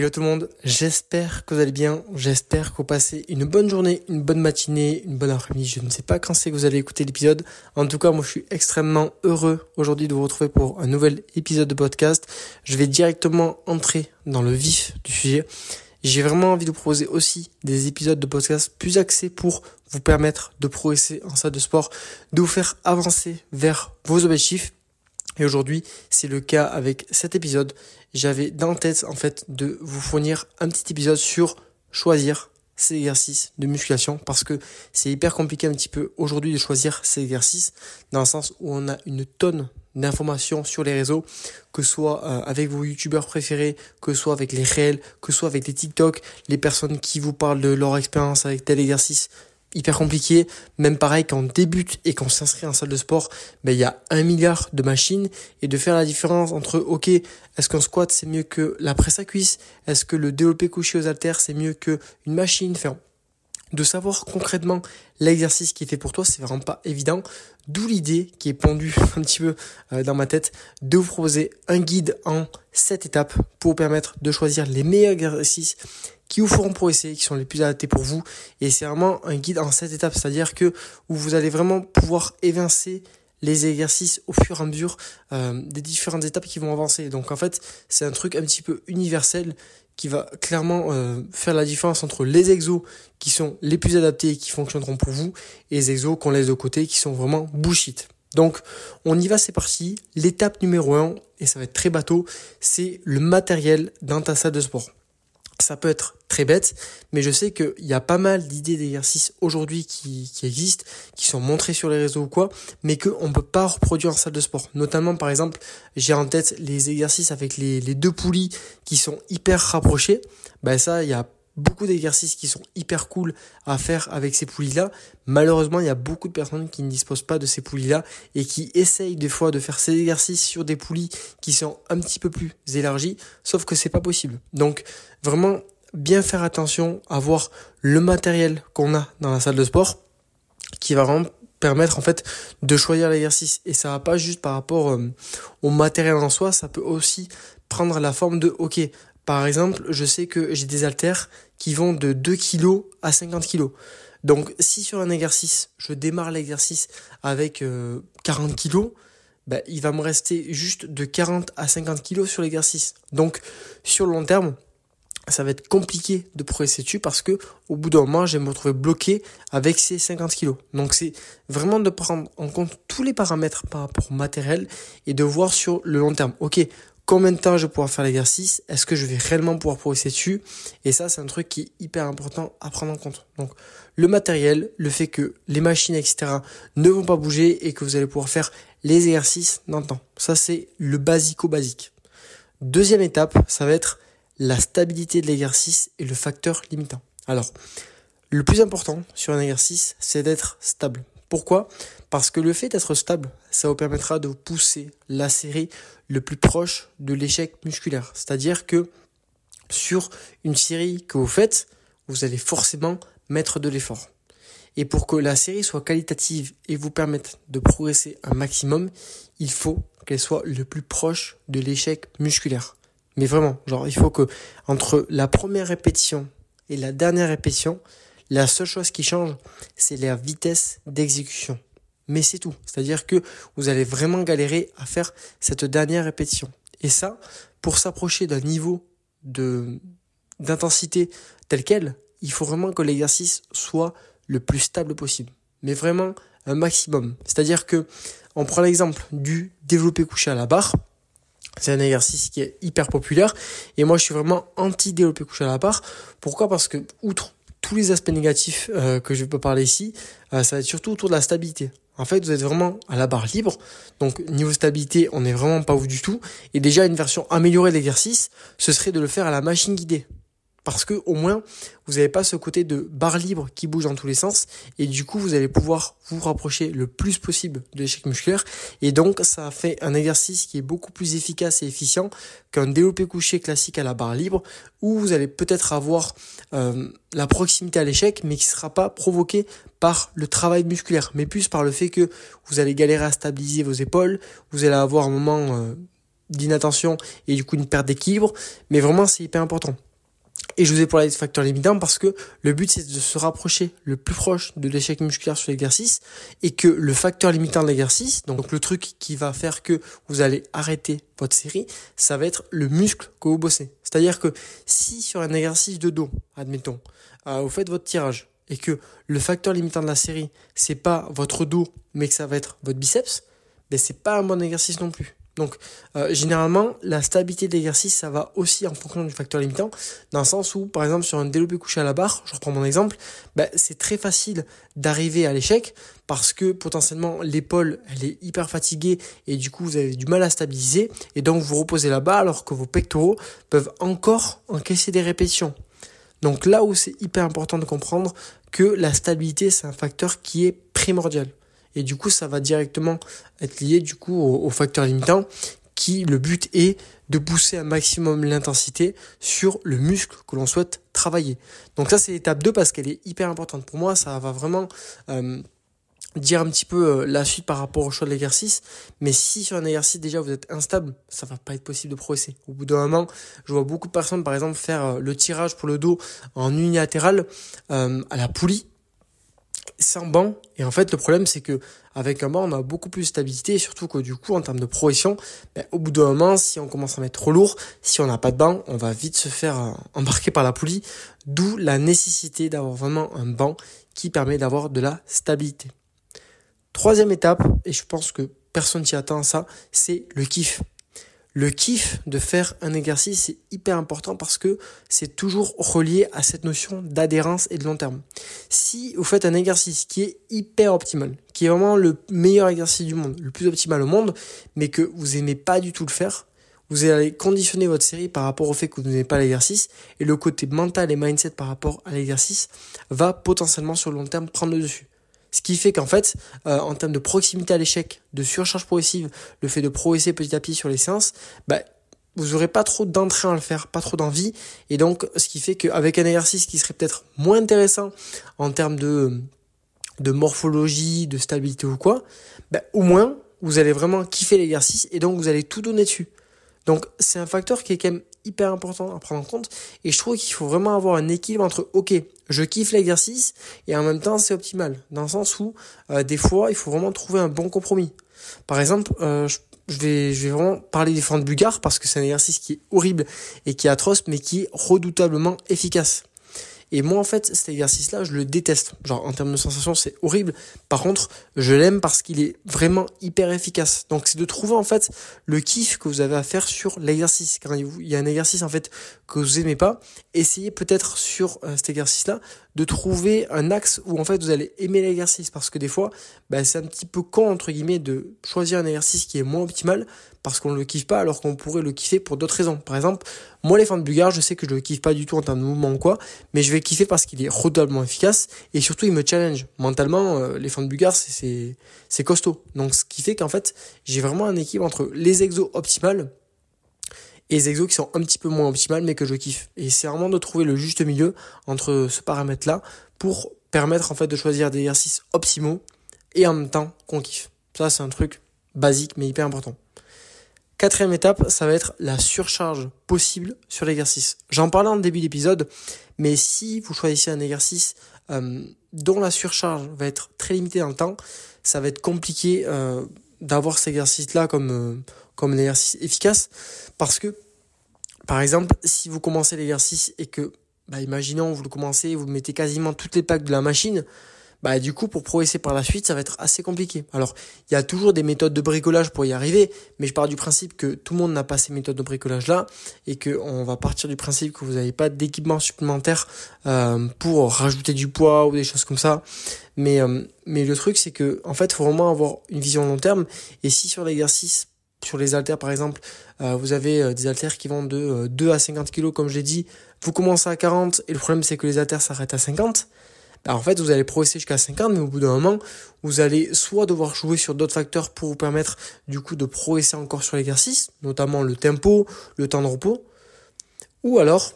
Hello tout le monde, j'espère que vous allez bien, j'espère que vous passez une bonne journée, une bonne matinée, une bonne après-midi, je ne sais pas quand c'est que vous allez écouter l'épisode. En tout cas, moi je suis extrêmement heureux aujourd'hui de vous retrouver pour un nouvel épisode de podcast. Je vais directement entrer dans le vif du sujet. J'ai vraiment envie de vous proposer aussi des épisodes de podcast plus axés pour vous permettre de progresser en salle de sport, de vous faire avancer vers vos objectifs et aujourd'hui, c'est le cas avec cet épisode. J'avais dans tête, en fait, de vous fournir un petit épisode sur choisir ces exercices de musculation parce que c'est hyper compliqué un petit peu aujourd'hui de choisir ces exercices dans le sens où on a une tonne d'informations sur les réseaux, que ce soit euh, avec vos youtubeurs préférés, que ce soit avec les réels, que ce soit avec les TikTok, les personnes qui vous parlent de leur expérience avec tel exercice, hyper compliqué. Même pareil, quand on débute et qu'on s'inscrit en salle de sport, ben, il y a un milliard de machines et de faire la différence entre, ok, est-ce qu'un squat c'est mieux que la presse à cuisse? Est-ce que le développé couché aux haltères c'est mieux que une machine? Enfin, de savoir concrètement l'exercice qui est fait pour toi, c'est vraiment pas évident. D'où l'idée qui est pendue un petit peu euh, dans ma tête de vous proposer un guide en 7 étapes pour vous permettre de choisir les meilleurs exercices qui vous feront progresser, qui sont les plus adaptés pour vous. Et c'est vraiment un guide en 7 étapes, c'est-à-dire que vous allez vraiment pouvoir évincer les exercices au fur et à mesure euh, des différentes étapes qui vont avancer. Donc en fait, c'est un truc un petit peu universel qui va clairement euh, faire la différence entre les exos qui sont les plus adaptés et qui fonctionneront pour vous et les exos qu'on laisse de côté qui sont vraiment bullshit. Donc on y va, c'est parti. L'étape numéro 1, et ça va être très bateau, c'est le matériel dans ta salle de sport ça peut être très bête, mais je sais qu'il y a pas mal d'idées d'exercices aujourd'hui qui, existent, qui sont montrées sur les réseaux ou quoi, mais qu'on ne peut pas reproduire en salle de sport. Notamment, par exemple, j'ai en tête les exercices avec les, les deux poulies qui sont hyper rapprochés. Ben ça, il y a beaucoup d'exercices qui sont hyper cool à faire avec ces poulies-là. Malheureusement, il y a beaucoup de personnes qui ne disposent pas de ces poulies-là et qui essayent des fois de faire ces exercices sur des poulies qui sont un petit peu plus élargies, sauf que c'est pas possible. Donc, vraiment bien faire attention à voir le matériel qu'on a dans la salle de sport qui va vraiment permettre en fait de choisir l'exercice et ça va pas juste par rapport euh, au matériel en soi, ça peut aussi prendre la forme de OK, par exemple, je sais que j'ai des haltères qui vont de 2 kg à 50 kg. Donc si sur un exercice, je démarre l'exercice avec 40 kg, bah, il va me rester juste de 40 à 50 kg sur l'exercice. Donc sur le long terme, ça va être compliqué de progresser dessus parce que au bout d'un moment, je vais me retrouver bloqué avec ces 50 kg. Donc c'est vraiment de prendre en compte tous les paramètres par rapport au matériel et de voir sur le long terme. Ok, combien de temps je vais pouvoir faire l'exercice, est-ce que je vais réellement pouvoir progresser dessus, et ça c'est un truc qui est hyper important à prendre en compte. Donc le matériel, le fait que les machines, etc. ne vont pas bouger et que vous allez pouvoir faire les exercices dans le temps. Ça c'est le basico-basique. Deuxième étape, ça va être la stabilité de l'exercice et le facteur limitant. Alors, le plus important sur un exercice, c'est d'être stable. Pourquoi? Parce que le fait d'être stable, ça vous permettra de pousser la série le plus proche de l'échec musculaire. C'est-à-dire que sur une série que vous faites, vous allez forcément mettre de l'effort. Et pour que la série soit qualitative et vous permette de progresser un maximum, il faut qu'elle soit le plus proche de l'échec musculaire. Mais vraiment, genre, il faut que entre la première répétition et la dernière répétition, la seule chose qui change, c'est la vitesse d'exécution. Mais c'est tout. C'est-à-dire que vous allez vraiment galérer à faire cette dernière répétition. Et ça, pour s'approcher d'un niveau de d'intensité tel quel, il faut vraiment que l'exercice soit le plus stable possible. Mais vraiment un maximum. C'est-à-dire que on prend l'exemple du développé couché à la barre. C'est un exercice qui est hyper populaire et moi je suis vraiment anti développé couché à la barre. Pourquoi? Parce que outre tous les aspects négatifs euh, que je peux parler ici, euh, ça va être surtout autour de la stabilité. En fait, vous êtes vraiment à la barre libre. Donc, niveau stabilité, on n'est vraiment pas ouf du tout. Et déjà, une version améliorée de l'exercice, ce serait de le faire à la machine guidée. Parce que au moins, vous n'avez pas ce côté de barre libre qui bouge dans tous les sens. Et du coup, vous allez pouvoir vous rapprocher le plus possible de l'échec musculaire. Et donc, ça fait un exercice qui est beaucoup plus efficace et efficient qu'un développé couché classique à la barre libre, où vous allez peut-être avoir euh, la proximité à l'échec, mais qui ne sera pas provoqué par le travail musculaire, mais plus par le fait que vous allez galérer à stabiliser vos épaules, vous allez avoir un moment euh, d'inattention et du coup une perte d'équilibre. Mais vraiment, c'est hyper important. Et je vous ai parlé de facteurs limitants parce que le but c'est de se rapprocher le plus proche de l'échec musculaire sur l'exercice et que le facteur limitant de l'exercice, donc le truc qui va faire que vous allez arrêter votre série, ça va être le muscle que vous bossez. C'est-à-dire que si sur un exercice de dos, admettons, euh, vous faites votre tirage et que le facteur limitant de la série c'est pas votre dos mais que ça va être votre biceps, ben c'est pas un bon exercice non plus. Donc, euh, généralement, la stabilité de l'exercice, ça va aussi en fonction du facteur limitant, dans le sens où, par exemple, sur un développé couché à la barre, je reprends mon exemple, ben, c'est très facile d'arriver à l'échec parce que potentiellement l'épaule, elle est hyper fatiguée et du coup, vous avez du mal à stabiliser et donc vous reposez là-bas alors que vos pectoraux peuvent encore encaisser des répétitions. Donc là où c'est hyper important de comprendre que la stabilité, c'est un facteur qui est primordial. Et du coup, ça va directement être lié du coup au, facteur limitant qui le but est de pousser un maximum l'intensité sur le muscle que l'on souhaite travailler. Donc ça c'est l'étape 2 parce qu'elle est hyper importante. Pour moi, ça va vraiment euh, dire un petit peu euh, la suite par rapport au choix de l'exercice. Mais si sur un exercice déjà vous êtes instable, ça va pas être possible de progresser. Au bout d'un moment, je vois beaucoup de personnes par exemple faire euh, le tirage pour le dos en unilatéral à la poulie sans banc. Et en fait, le problème, c'est que avec un banc, on a beaucoup plus de stabilité, et surtout que du coup, en termes de progression, ben, au bout d'un moment, si on commence à mettre trop lourd, si on n'a pas de banc, on va vite se faire euh, embarquer par la poulie. D'où la nécessité d'avoir vraiment un banc qui permet d'avoir de la stabilité. Troisième étape, et je pense que personne s'y attend à ça, c'est le kiff. Le kiff de faire un exercice, c'est hyper important parce que c'est toujours relié à cette notion d'adhérence et de long terme. Si vous faites un exercice qui est hyper optimal, qui est vraiment le meilleur exercice du monde, le plus optimal au monde, mais que vous aimez pas du tout le faire, vous allez conditionner votre série par rapport au fait que vous n'aimez pas l'exercice et le côté mental et mindset par rapport à l'exercice va potentiellement sur le long terme prendre le dessus. Ce qui fait qu'en fait, euh, en termes de proximité à l'échec, de surcharge progressive, le fait de progresser petit à petit sur les séances, bah, vous aurez pas trop d'entrain à le faire, pas trop d'envie. Et donc, ce qui fait qu'avec un exercice qui serait peut-être moins intéressant en termes de, de morphologie, de stabilité ou quoi, bah, au moins, vous allez vraiment kiffer l'exercice et donc vous allez tout donner dessus. Donc, c'est un facteur qui est quand même hyper important à prendre en compte. Et je trouve qu'il faut vraiment avoir un équilibre entre, ok, je kiffe l'exercice et en même temps c'est optimal. Dans le sens où, euh, des fois, il faut vraiment trouver un bon compromis. Par exemple, euh, je, vais, vraiment parler des fentes bulgares parce que c'est un exercice qui est horrible et qui est atroce, mais qui est redoutablement efficace. Et moi, en fait, cet exercice-là, je le déteste. Genre, en termes de sensation, c'est horrible. Par contre, je l'aime parce qu'il est vraiment hyper efficace. Donc, c'est de trouver, en fait, le kiff que vous avez à faire sur l'exercice. Quand il y a un exercice, en fait, que vous aimez pas, essayez peut-être sur euh, cet exercice-là de trouver un axe où, en fait, vous allez aimer l'exercice. Parce que des fois, bah, c'est un petit peu con, entre guillemets, de choisir un exercice qui est moins optimal parce qu'on ne le kiffe pas alors qu'on pourrait le kiffer pour d'autres raisons. Par exemple, moi, les fentes bulgares, je sais que je le kiffe pas du tout en termes de mouvement ou quoi, mais je vais kiffer parce qu'il est redoutablement efficace et surtout il me challenge. Mentalement, euh, les fentes bulgares, c'est, c'est costaud. Donc, ce qui fait qu'en fait, j'ai vraiment un équilibre entre les exos optimales et les exos qui sont un petit peu moins optimales mais que je kiffe. Et c'est vraiment de trouver le juste milieu entre ce paramètre-là pour permettre en fait de choisir des exercices optimaux et en même temps qu'on kiffe. Ça, c'est un truc basique mais hyper important. Quatrième étape, ça va être la surcharge possible sur l'exercice. J'en parlais en début d'épisode, mais si vous choisissez un exercice euh, dont la surcharge va être très limitée dans le temps, ça va être compliqué euh, d'avoir cet exercice-là comme, euh, comme un exercice efficace, parce que, par exemple, si vous commencez l'exercice et que, bah, imaginons, vous le commencez, vous mettez quasiment toutes les packs de la machine, bah du coup pour progresser par la suite ça va être assez compliqué. Alors il y a toujours des méthodes de bricolage pour y arriver, mais je pars du principe que tout le monde n'a pas ces méthodes de bricolage là et que on va partir du principe que vous n'avez pas d'équipement supplémentaire euh, pour rajouter du poids ou des choses comme ça. Mais euh, mais le truc c'est que en fait faut vraiment avoir une vision long terme et si sur l'exercice sur les haltères par exemple, euh, vous avez des haltères qui vont de 2 à 50 kg comme je l'ai dit, vous commencez à 40 et le problème c'est que les haltères s'arrêtent à 50 bah, en fait, vous allez progresser jusqu'à 50, mais au bout d'un moment, vous allez soit devoir jouer sur d'autres facteurs pour vous permettre, du coup, de progresser encore sur l'exercice, notamment le tempo, le temps de repos, ou alors,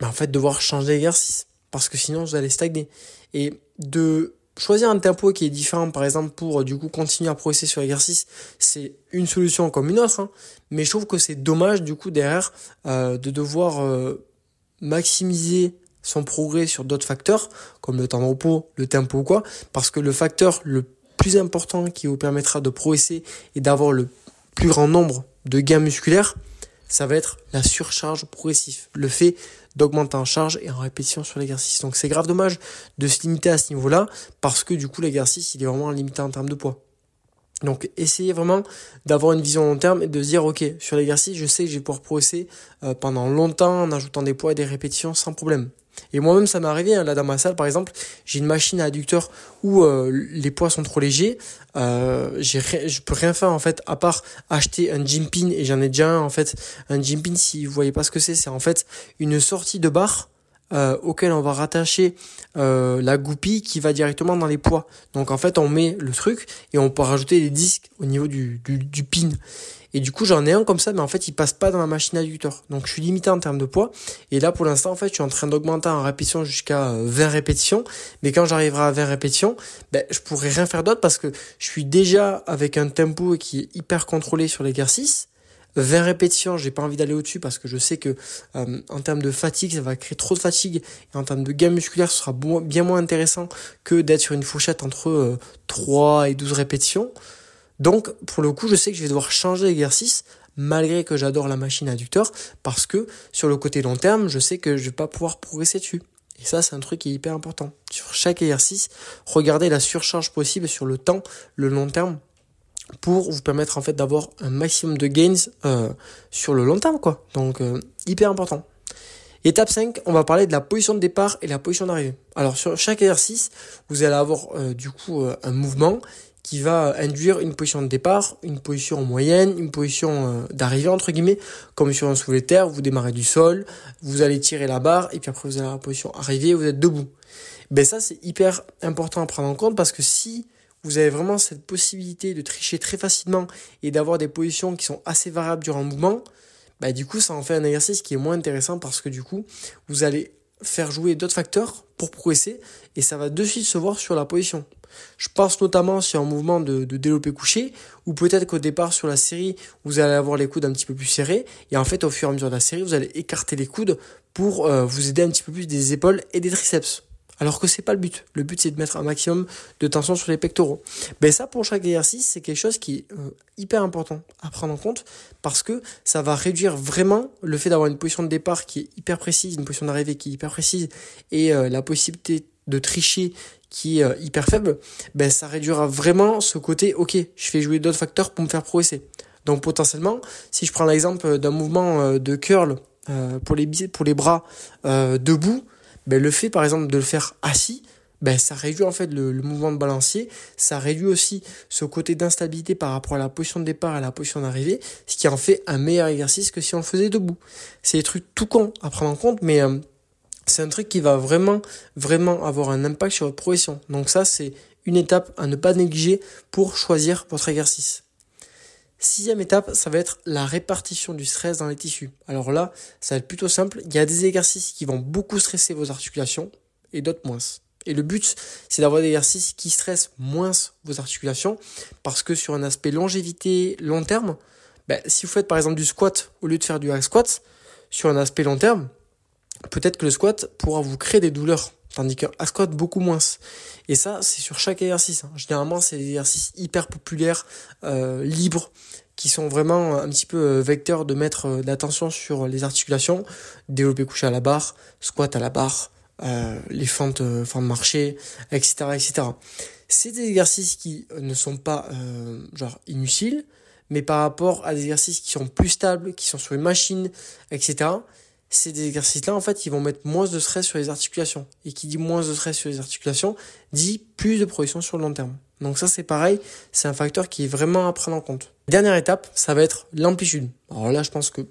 bah, en fait, devoir changer l'exercice, parce que sinon, vous allez stagner. Et de choisir un tempo qui est différent, par exemple, pour, du coup, continuer à progresser sur l'exercice, c'est une solution comme une autre, hein. mais je trouve que c'est dommage, du coup, derrière, euh, de devoir... Euh, maximiser son progrès sur d'autres facteurs, comme le temps de repos, le tempo ou quoi, parce que le facteur le plus important qui vous permettra de progresser et d'avoir le plus grand nombre de gains musculaires, ça va être la surcharge progressive, le fait d'augmenter en charge et en répétition sur l'exercice. Donc c'est grave dommage de se limiter à ce niveau-là, parce que du coup l'exercice il est vraiment limité en termes de poids. Donc essayez vraiment d'avoir une vision long terme et de se dire ok sur l'exercice je sais que je vais pouvoir progresser euh, pendant longtemps en ajoutant des poids et des répétitions sans problème. Et moi-même, ça m'est arrivé, hein, là dans ma salle par exemple, j'ai une machine à adducteur où euh, les poids sont trop légers. Euh, j'ai je peux rien faire en fait à part acheter un gym pin et j'en ai déjà un en fait. Un gym pin, si vous voyez pas ce que c'est, c'est en fait une sortie de barre euh, auquel on va rattacher la goupille qui va directement dans les poids. Donc en fait, on met le truc et on peut rajouter des disques au niveau du, du pin. Et du coup, j'en ai un comme ça, mais en fait, il passe pas dans la machine adducteur. Donc, je suis limité en termes de poids. Et là, pour l'instant, en fait, je suis en train d'augmenter en répétition jusqu'à 20 euh, répétitions. Mais quand j'arriverai à 20 répétitions, ben, je pourrai rien faire d'autre parce que je suis déjà avec un tempo qui est hyper contrôlé sur l'exercice. 20 répétitions, j'ai pas envie d'aller au-dessus parce que je sais que euh, en termes de fatigue, ça va créer trop de fatigue et en termes de gain musculaire, ce sera bien moins intéressant que d'être sur une fourchette entre 3 euh, et 12 répétitions. Donc, pour le coup, je sais que je vais devoir changer d'exercice malgré que j'adore la machine adducteur parce que sur le côté long terme, je sais que je vais pas pouvoir progresser dessus. Et ça, c'est un truc qui est hyper important. Sur chaque exercice, regardez la surcharge possible sur le temps, le long terme, pour vous permettre en fait d'avoir un maximum de gains euh, sur le long terme, quoi. Donc, euh, hyper important. Étape 5, on va parler de la position de départ et la position d'arrivée. Alors sur chaque exercice, vous allez avoir euh, du coup un mouvement qui va induire une position de départ, une position moyenne, une position euh, d'arrivée entre guillemets, comme sur un soulevé de terre, vous démarrez du sol, vous allez tirer la barre et puis après vous allez à la position arrivée, vous êtes debout. Ben ça c'est hyper important à prendre en compte parce que si vous avez vraiment cette possibilité de tricher très facilement et d'avoir des positions qui sont assez variables durant le mouvement, ben du coup ça en fait un exercice qui est moins intéressant parce que du coup vous allez faire jouer d'autres facteurs pour progresser et ça va de suite se voir sur la position. Je pense notamment sur un mouvement de, de développé couché, ou peut-être qu'au départ sur la série, vous allez avoir les coudes un petit peu plus serrés, et en fait au fur et à mesure de la série, vous allez écarter les coudes pour euh, vous aider un petit peu plus des épaules et des triceps. Alors que c'est pas le but. Le but c'est de mettre un maximum de tension sur les pectoraux. Ben ça pour chaque exercice c'est quelque chose qui est euh, hyper important à prendre en compte parce que ça va réduire vraiment le fait d'avoir une position de départ qui est hyper précise, une position d'arrivée qui est hyper précise et euh, la possibilité de tricher qui est euh, hyper faible, ben ça réduira vraiment ce côté ok, je fais jouer d'autres facteurs pour me faire progresser. Donc potentiellement, si je prends l'exemple d'un mouvement de curl pour les bras debout, ben le fait par exemple de le faire assis, ben ça réduit en fait le, mouvement de balancier, ça réduit aussi ce côté d'instabilité par rapport à la position de départ et à la position d'arrivée, ce qui en fait un meilleur exercice que si on le faisait debout. C'est des trucs tout con à prendre en compte, mais c'est un truc qui va vraiment, vraiment avoir un impact sur votre progression. Donc ça, c'est une étape à ne pas négliger pour choisir votre exercice. Sixième étape, ça va être la répartition du stress dans les tissus. Alors là, ça va être plutôt simple. Il y a des exercices qui vont beaucoup stresser vos articulations et d'autres moins. Et le but, c'est d'avoir des exercices qui stressent moins vos articulations parce que sur un aspect longévité long terme, ben, si vous faites par exemple du squat au lieu de faire du squat, sur un aspect long terme, peut-être que le squat pourra vous créer des douleurs, tandis qu'un squat beaucoup moins. Et ça, c'est sur chaque exercice. Hein. Généralement, c'est des exercices hyper populaires, euh, libres, qui sont vraiment un petit peu euh, vecteurs de mettre euh, l'attention sur les articulations, développer couché à la barre, squat à la barre, les fentes, euh, fentes marché, etc., etc. C'est des exercices qui ne sont pas genre inutiles, mais par rapport à des exercices qui sont plus stables, qui sont sur une machine, etc., ces exercices-là, en fait, ils vont mettre moins de stress sur les articulations. Et qui dit moins de stress sur les articulations, dit plus de progression sur le long terme. Donc ça, c'est pareil, c'est un facteur qui est vraiment à prendre en compte. Dernière étape, ça va être l'amplitude. Alors là, je pense que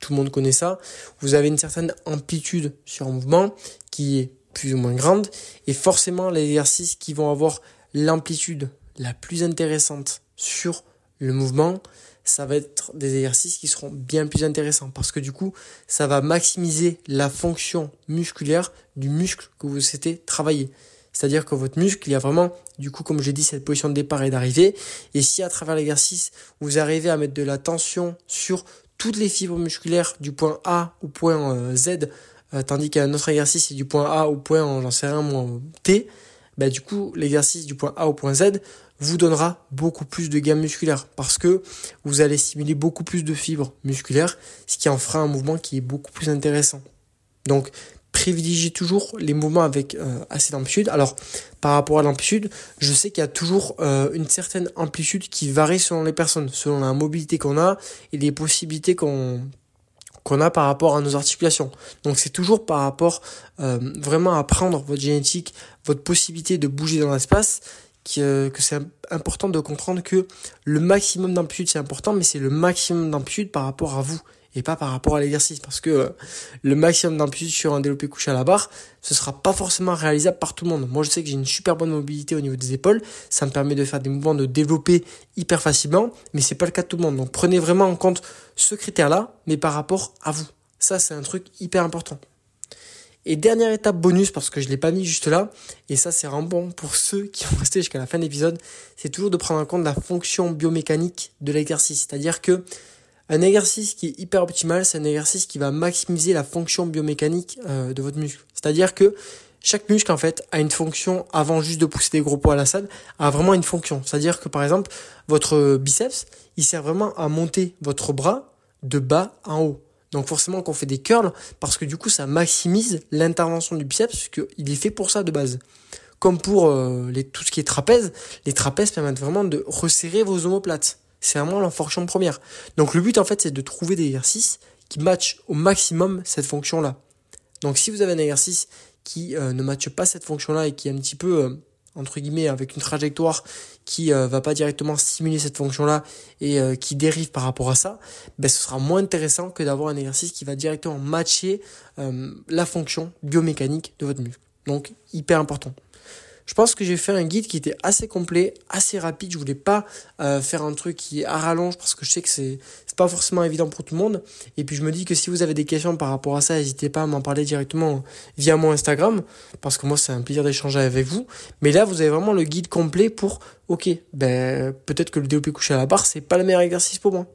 tout le monde connaît ça. Vous avez une certaine amplitude sur un mouvement qui est plus ou moins grande. Et forcément, les exercices qui vont avoir l'amplitude la plus intéressante sur le mouvement, ça va être des exercices qui seront bien plus intéressants parce que du coup, ça va maximiser la fonction musculaire du muscle que vous souhaitez travailler. C'est-à-dire que votre muscle, il y a vraiment, du coup, comme j'ai dit, cette position de départ et d'arrivée. Et si à travers l'exercice, vous arrivez à mettre de la tension sur toutes les fibres musculaires du point A au point euh, Z euh, tandis qu'un autre exercice c'est du point A au point, j'en sais rien, moi, T, bah, du coup, l'exercice du point A au point Z vous donnera beaucoup plus de gamme musculaire parce que vous allez stimuler beaucoup plus de fibres musculaires, ce qui en fera un mouvement qui est beaucoup plus intéressant. Donc, privilégiez toujours les mouvements avec euh, assez d'amplitude. Alors, par rapport à l'amplitude, je sais qu'il y a toujours euh, une certaine amplitude qui varie selon les personnes, selon la mobilité qu'on a et les possibilités qu'on a par rapport à nos articulations. Donc c'est toujours par rapport euh, vraiment à prendre votre génétique, votre possibilité de bouger dans l'espace, que, que c'est important de comprendre que le maximum d'amplitude c'est important, mais c'est le maximum d'amplitude par rapport à vous et pas par rapport à l'exercice parce que euh, le maximum d'amplitude sur un développé couché à la barre, ce sera pas forcément réalisable par tout le monde. Moi, je sais que j'ai une super bonne mobilité au niveau des épaules, ça me permet de faire des mouvements de développer hyper facilement, mais c'est pas le cas de tout le monde. Donc prenez vraiment en compte ce critère-là, mais par rapport à vous. Ça, c'est un truc hyper important. Et dernière étape bonus, parce que je l'ai pas mis juste là, et ça c'est vraiment bon pour ceux qui ont resté jusqu'à la fin de l'épisode, c'est toujours de prendre en compte la fonction biomécanique de l'exercice. C'est-à-dire que un exercice qui est hyper optimal, c'est un exercice qui va maximiser la fonction biomécanique euh, de votre muscle. C'est-à-dire que chaque muscle en fait a une fonction avant juste de pousser des gros poids à la salle, a vraiment une fonction. C'est-à-dire que par exemple, votre biceps, il sert vraiment à monter votre bras de bas en haut. Donc forcément qu'on fait des curls parce que du coup ça maximise l'intervention du biceps puisqu'il est fait pour ça de base. Comme pour euh, les, tout ce qui est trapèze, les trapèzes permettent vraiment de resserrer vos omoplates. C'est vraiment la fonction première. Donc le but en fait c'est de trouver des exercices qui matchent au maximum cette fonction-là. Donc si vous avez un exercice qui euh, ne matche pas cette fonction-là et qui est un petit peu euh, entre guillemets avec une trajectoire qui euh, va pas directement stimuler cette fonction-là et qui dérive par rapport à ça, ben ce sera moins intéressant que d'avoir un exercice qui va directement matcher la fonction biomécanique de votre muscle. Donc hyper important. Je pense que j'ai fait un guide qui était assez complet, assez rapide. Je voulais pas euh, faire un truc qui est à rallonge parce que je sais que c'est pas forcément évident pour tout le monde. Et puis je me dis que si vous avez des questions par rapport à ça, n'hésitez pas à m'en parler directement via mon Instagram parce que moi c'est un plaisir d'échanger avec vous. Mais là vous avez vraiment le guide complet pour ok ben peut-être que le développé couché à la barre c'est pas le meilleur exercice pour moi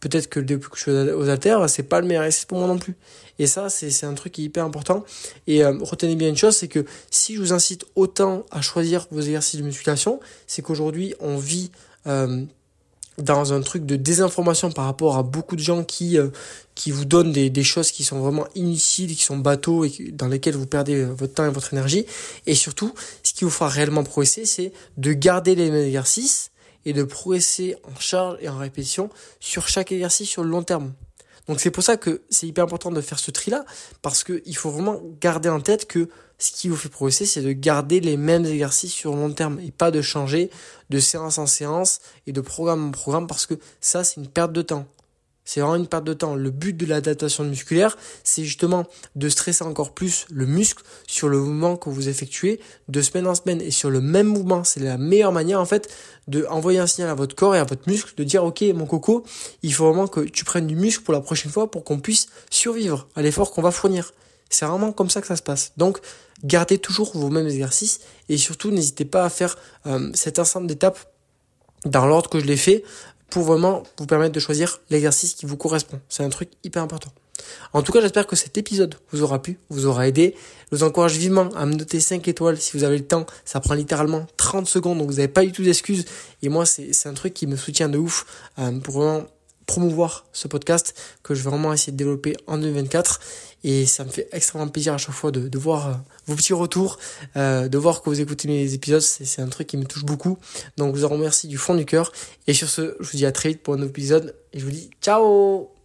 peut-être que le développé couché aux haltères, c'est pas le meilleur exercice pour moi non plus. Et ça, c'est un truc qui est hyper important. Et euh, retenez bien une chose, c'est que si je vous incite autant à choisir vos exercices de musculation, c'est qu'aujourd'hui, on vit euh, dans un truc de désinformation par rapport à beaucoup de gens qui euh, qui vous donnent des, des choses qui sont vraiment inutiles, qui sont bateaux et dans lesquels vous perdez votre temps et votre énergie. Et surtout, ce qui vous fera réellement progresser, c'est de garder les mêmes exercices et de progresser en charge et en répétition sur chaque exercice sur le long terme. Donc c'est pour ça que c'est hyper important de faire ce tri-là, parce qu'il faut vraiment garder en tête que ce qui vous fait progresser, c'est de garder les mêmes exercices sur le long terme et pas de changer de séance en séance et de programme en programme, parce que ça, c'est une perte de temps. C'est vraiment une perte de temps. Le but de l'adaptation musculaire, c'est justement de stresser encore plus le muscle sur le mouvement que vous effectuez de semaine en semaine et sur le même mouvement. C'est la meilleure manière, en fait, de envoyer un signal à votre corps et à votre muscle de dire, OK, mon coco, il faut vraiment que tu prennes du muscle pour la prochaine fois pour qu'on puisse survivre à l'effort qu'on va fournir. C'est vraiment comme ça que ça se passe. Donc, gardez toujours vos mêmes exercices et surtout, n'hésitez pas à faire euh, cet ensemble d'étapes dans l'ordre que je l'ai fait pour vraiment vous permettre de choisir l'exercice qui vous correspond. C'est un truc hyper important. En tout cas, j'espère que cet épisode vous aura plu, vous aura aidé. Je vous encourage vivement à me noter 5 étoiles si vous avez le temps. Ça prend littéralement 30 secondes, donc vous n'avez pas du tout d'excuses. Et moi, c'est un truc qui me soutient de ouf euh, pour vraiment promouvoir ce podcast que je vais vraiment essayer de développer en 2024 et ça me fait extrêmement plaisir à chaque fois de, de voir euh, vos petits retours, euh, de voir que vous écoutez mes épisodes, c'est un truc qui me touche beaucoup. Donc je vous en remercie du fond du cœur. Et sur ce, je vous dis à très vite pour un nouveau épisode. Et je vous dis ciao